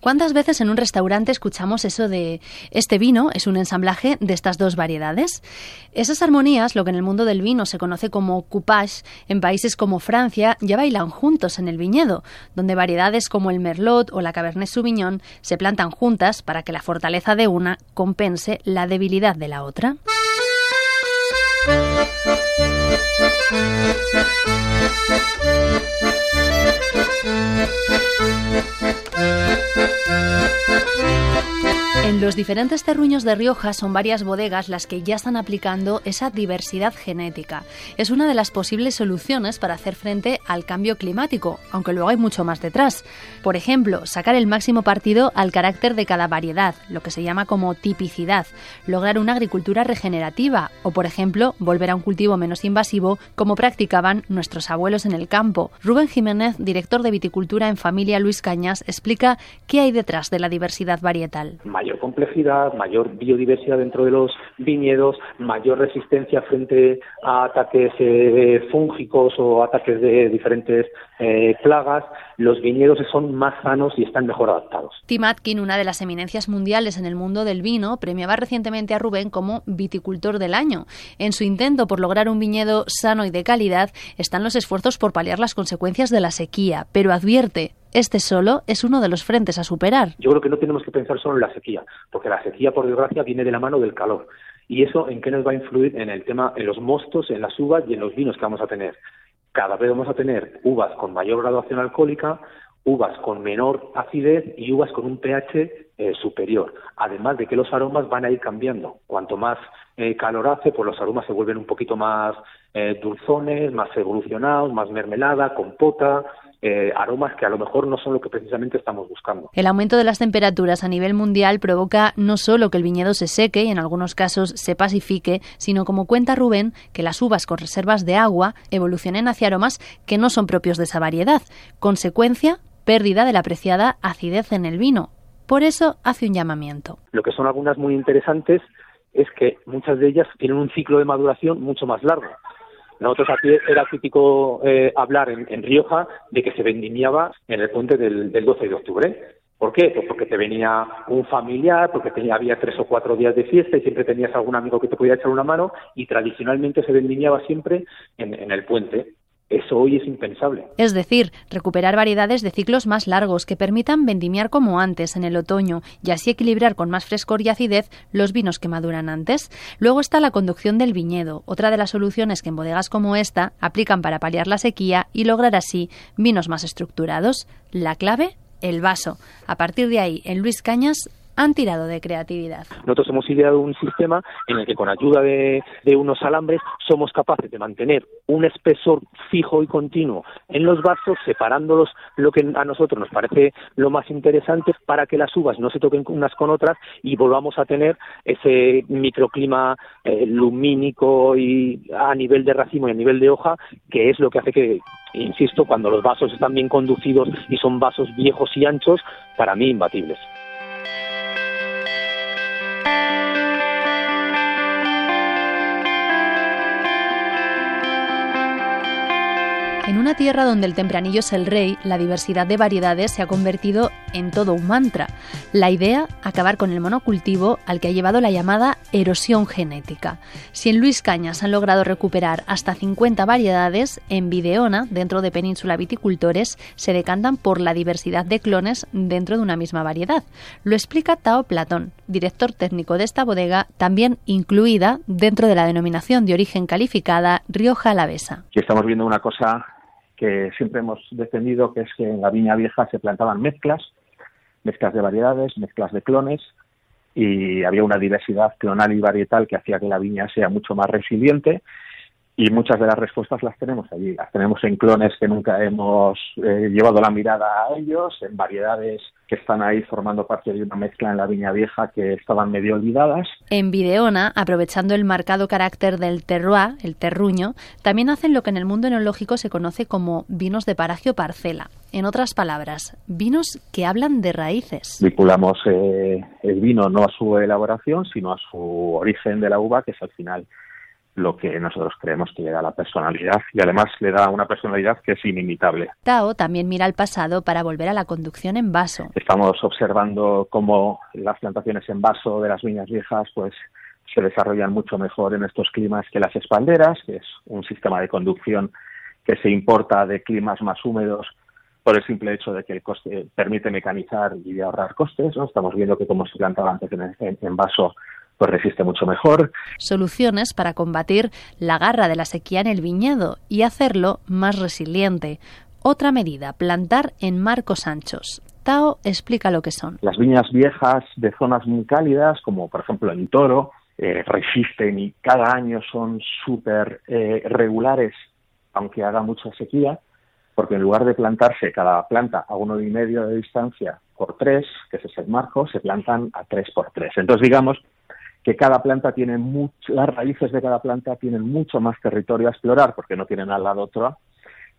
¿Cuántas veces en un restaurante escuchamos eso de este vino es un ensamblaje de estas dos variedades? Esas armonías, lo que en el mundo del vino se conoce como coupage, en países como Francia ya bailan juntos en el viñedo, donde variedades como el Merlot o la Cabernet Sauvignon se plantan juntas para que la fortaleza de una compense la debilidad de la otra. Los diferentes terruños de Rioja son varias bodegas las que ya están aplicando esa diversidad genética. Es una de las posibles soluciones para hacer frente al cambio climático, aunque luego hay mucho más detrás. Por ejemplo, sacar el máximo partido al carácter de cada variedad, lo que se llama como tipicidad, lograr una agricultura regenerativa o, por ejemplo, volver a un cultivo menos invasivo como practicaban nuestros abuelos en el campo. Rubén Jiménez, director de viticultura en familia Luis Cañas, explica qué hay detrás de la diversidad varietal complejidad, mayor biodiversidad dentro de los viñedos, mayor resistencia frente a ataques eh, fúngicos o ataques de diferentes eh, plagas, los viñedos son más sanos y están mejor adaptados. Tim Atkin, una de las eminencias mundiales en el mundo del vino, premiaba recientemente a Rubén como viticultor del año. En su intento por lograr un viñedo sano y de calidad están los esfuerzos por paliar las consecuencias de la sequía, pero advierte, este solo es uno de los frentes a superar. Yo creo que no tenemos que pensar solo en la sequía, porque la sequía, por desgracia, viene de la mano del calor. ¿Y eso en qué nos va a influir? En el tema, en los mostos, en las uvas y en los vinos que vamos a tener. Cada vez vamos a tener uvas con mayor graduación alcohólica, uvas con menor acidez y uvas con un pH eh, superior. Además de que los aromas van a ir cambiando. Cuanto más eh, calor hace, pues los aromas se vuelven un poquito más eh, dulzones, más evolucionados, más mermelada, compota, eh, aromas que a lo mejor no son lo que precisamente estamos buscando. El aumento de las temperaturas a nivel mundial provoca no solo que el viñedo se seque y en algunos casos se pacifique, sino como cuenta Rubén, que las uvas con reservas de agua evolucionen hacia aromas que no son propios de esa variedad. Consecuencia, pérdida de la apreciada acidez en el vino. Por eso hace un llamamiento. Lo que son algunas muy interesantes es que muchas de ellas tienen un ciclo de maduración mucho más largo. Nosotros aquí era típico eh, hablar en, Rioja de que se vendimiaba en el puente del, 12 de octubre. ¿Por qué? Pues porque te venía un familiar, porque tenía, había tres o cuatro días de fiesta y siempre tenías algún amigo que te podía echar una mano y tradicionalmente se vendimiaba siempre en el puente. Eso hoy es impensable. Es decir, recuperar variedades de ciclos más largos que permitan vendimiar como antes en el otoño y así equilibrar con más frescor y acidez los vinos que maduran antes. Luego está la conducción del viñedo, otra de las soluciones que en bodegas como esta aplican para paliar la sequía y lograr así vinos más estructurados. La clave, el vaso. A partir de ahí, en Luis Cañas han tirado de creatividad. Nosotros hemos ideado un sistema en el que con ayuda de, unos alambres somos capaces de mantener un espesor fijo y continuo en los vasos, separándolos lo que a nosotros nos parece lo más interesante para que las uvas no se toquen unas con otras y volvamos a tener ese microclima eh, lumínico y a nivel de racimo y a nivel de hoja, que es lo que hace que, insisto, cuando los vasos están bien conducidos y son vasos viejos y anchos, para mí imbatibles. En una tierra donde el tempranillo es el rey, la diversidad de variedades se ha convertido en todo un mantra. La idea, acabar con el monocultivo al que ha llevado la llamada erosión genética. Si en Luis Cañas han logrado recuperar hasta 50 variedades, en Videona, dentro de Península Viticultores, se decantan por la diversidad de clones dentro de una misma variedad. Lo explica Tao Platón, director técnico de esta bodega, también incluida dentro de la denominación de origen calificada Rioja Alavesa. estamos viendo una cosa que siempre hemos defendido, que es que en la viña vieja se plantaban mezclas, mezclas de variedades, mezclas de clones, y había una diversidad clonal y varietal que hacía que la viña sea mucho más resiliente y muchas de las respuestas las tenemos allí. Las tenemos en clones que nunca hemos eh, llevado la mirada a ellos, en variedades que están ahí formando parte de una mezcla en la viña vieja que estaban medio olvidadas. En Videona, aprovechando el marcado carácter del terroir, el terruño, también hacen lo que en el mundo enológico se conoce como vinos de paraje o parcela. En otras palabras, vinos que hablan de raíces. Vinculamos eh, el vino no a su elaboración, sino a su origen de la uva, que es al final lo que nosotros creemos que le da la personalidad y además le da una personalidad que es inimitable. Tao también mira al pasado para volver a la conducción en vaso. Estamos observando cómo las plantaciones en vaso de las viñas viejas pues se desarrollan mucho mejor en estos climas que las espalderas, que es un sistema de conducción que se importa de climas más húmedos por el simple hecho de que el coste permite mecanizar y ahorrar costes. ¿no? Estamos viendo que como se plantaba antes en, en vaso pues resiste mucho mejor. Soluciones para combatir la garra de la sequía en el viñedo y hacerlo más resiliente. Otra medida, plantar en marcos anchos. Tao explica lo que son. Las viñas viejas de zonas muy cálidas, como por ejemplo en Toro, eh, resisten y cada año son súper eh, regulares, aunque haga mucha sequía, porque en lugar de plantarse cada planta a uno y medio de distancia por tres, que es el marco, se plantan a tres por tres. Entonces, digamos que cada planta tiene mucho, las raíces de cada planta tienen mucho más territorio a explorar porque no tienen al lado otra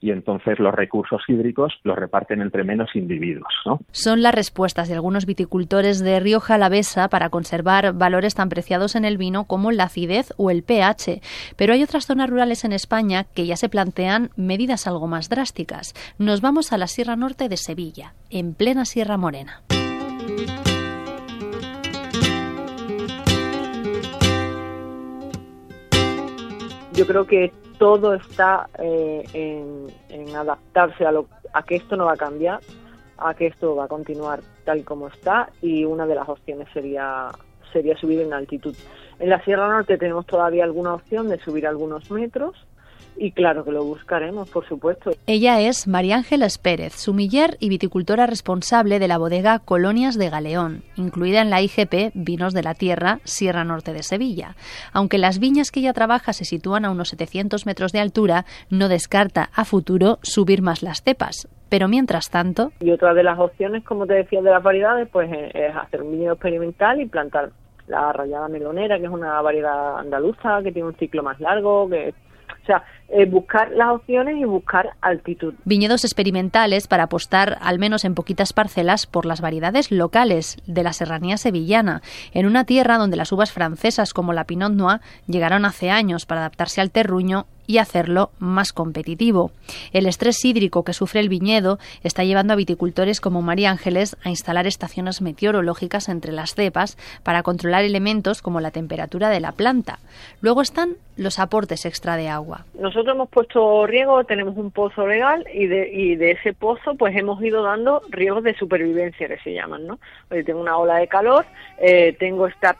y entonces los recursos hídricos los reparten entre menos individuos. ¿no? Son las respuestas de algunos viticultores de Rioja Alavesa para conservar valores tan preciados en el vino como la acidez o el pH. Pero hay otras zonas rurales en España que ya se plantean medidas algo más drásticas. Nos vamos a la Sierra Norte de Sevilla, en plena Sierra Morena. Yo creo que todo está eh, en, adaptarse a, lo, a que esto no va a cambiar, a que esto va a continuar tal como está y una de las opciones sería sería subir en altitud. En la Sierra Norte tenemos todavía alguna opción de subir algunos metros, y claro que lo buscaremos, por supuesto. Ella es María Ángeles Pérez, sumiller y viticultora responsable de la bodega Colonias de Galeón, incluida en la IGP Vinos de la Tierra, Sierra Norte de Sevilla. Aunque las viñas que ella trabaja se sitúan a unos 700 metros de altura, no descarta a futuro subir más las cepas. Pero mientras tanto. Y otra de las opciones, como te decía, de las variedades, pues eh, es hacer un viñedo experimental y plantar la rayada melonera, que es una variedad andaluza que tiene un ciclo más largo, que sea, eh, buscar las opciones y buscar altitud. Viñedos experimentales para apostar, al menos en poquitas parcelas, por las variedades locales de la serranía sevillana, en una tierra donde las uvas francesas como la Pinot Noir llegaron hace años para adaptarse al terruño y hacerlo más competitivo. El estrés hídrico que sufre el viñedo está llevando a viticultores como María Ángeles a instalar estaciones meteorológicas entre las cepas para controlar elementos como la temperatura de la planta. Luego están los aportes extra de agua. Nosotros hemos puesto riego, tenemos un pozo legal y de, y de ese pozo pues hemos ido dando riegos de supervivencia que se llaman, ¿no? tengo una ola de calor, eh, tengo esta,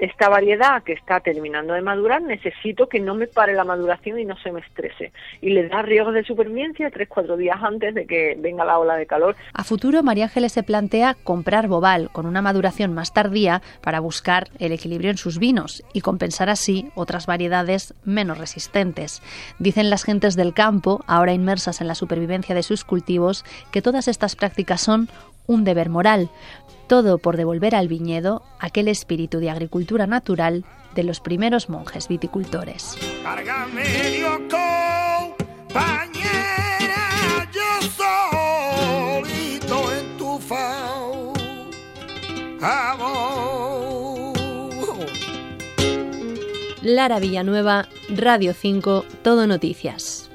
esta variedad que está terminando de madurar, necesito que no me pare la maduración y no se me estrese. Y le da riesgos de supervivencia tres, cuatro días antes de que venga la ola de calor. A futuro, María Ángeles se plantea comprar bobal con una maduración más tardía para buscar el equilibrio en sus vinos y compensar así otras variedades menos resistentes. Dicen las gentes del campo, ahora inmersas en la supervivencia de sus cultivos, que todas estas prácticas son un deber moral, todo por devolver al viñedo aquel espíritu de agricultura natural de los primeros monjes viticultores. Lara Villanueva, Radio 5, Todo Noticias.